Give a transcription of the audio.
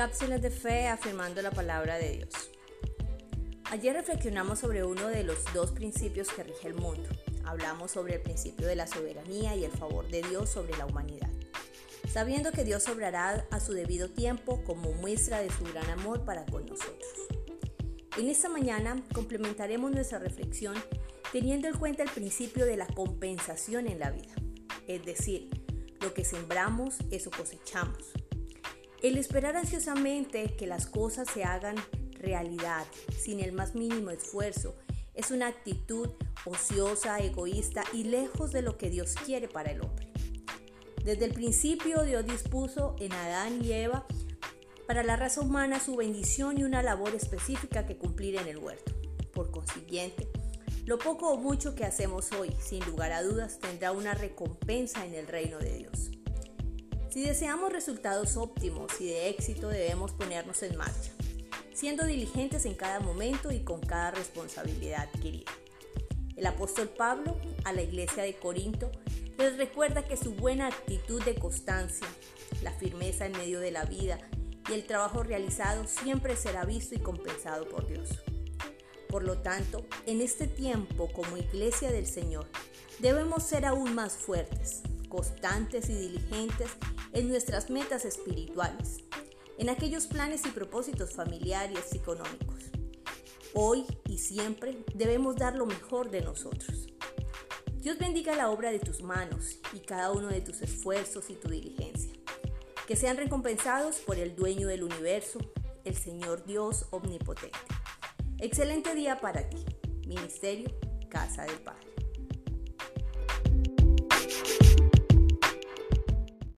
Cápsulas de fe afirmando la palabra de Dios. Ayer reflexionamos sobre uno de los dos principios que rige el mundo. Hablamos sobre el principio de la soberanía y el favor de Dios sobre la humanidad. Sabiendo que Dios obrará a su debido tiempo como muestra de su gran amor para con nosotros. En esta mañana complementaremos nuestra reflexión teniendo en cuenta el principio de la compensación en la vida. Es decir, lo que sembramos, eso cosechamos. El esperar ansiosamente que las cosas se hagan realidad sin el más mínimo esfuerzo es una actitud ociosa, egoísta y lejos de lo que Dios quiere para el hombre. Desde el principio Dios dispuso en Adán y Eva para la raza humana su bendición y una labor específica que cumplir en el huerto. Por consiguiente, lo poco o mucho que hacemos hoy, sin lugar a dudas, tendrá una recompensa en el reino de Dios. Si deseamos resultados óptimos y de éxito debemos ponernos en marcha, siendo diligentes en cada momento y con cada responsabilidad adquirida. El apóstol Pablo a la iglesia de Corinto les recuerda que su buena actitud de constancia, la firmeza en medio de la vida y el trabajo realizado siempre será visto y compensado por Dios. Por lo tanto, en este tiempo como iglesia del Señor, debemos ser aún más fuertes, constantes y diligentes en nuestras metas espirituales, en aquellos planes y propósitos familiares y económicos. Hoy y siempre debemos dar lo mejor de nosotros. Dios bendiga la obra de tus manos y cada uno de tus esfuerzos y tu diligencia. Que sean recompensados por el dueño del universo, el Señor Dios Omnipotente. Excelente día para ti. Ministerio Casa del Padre.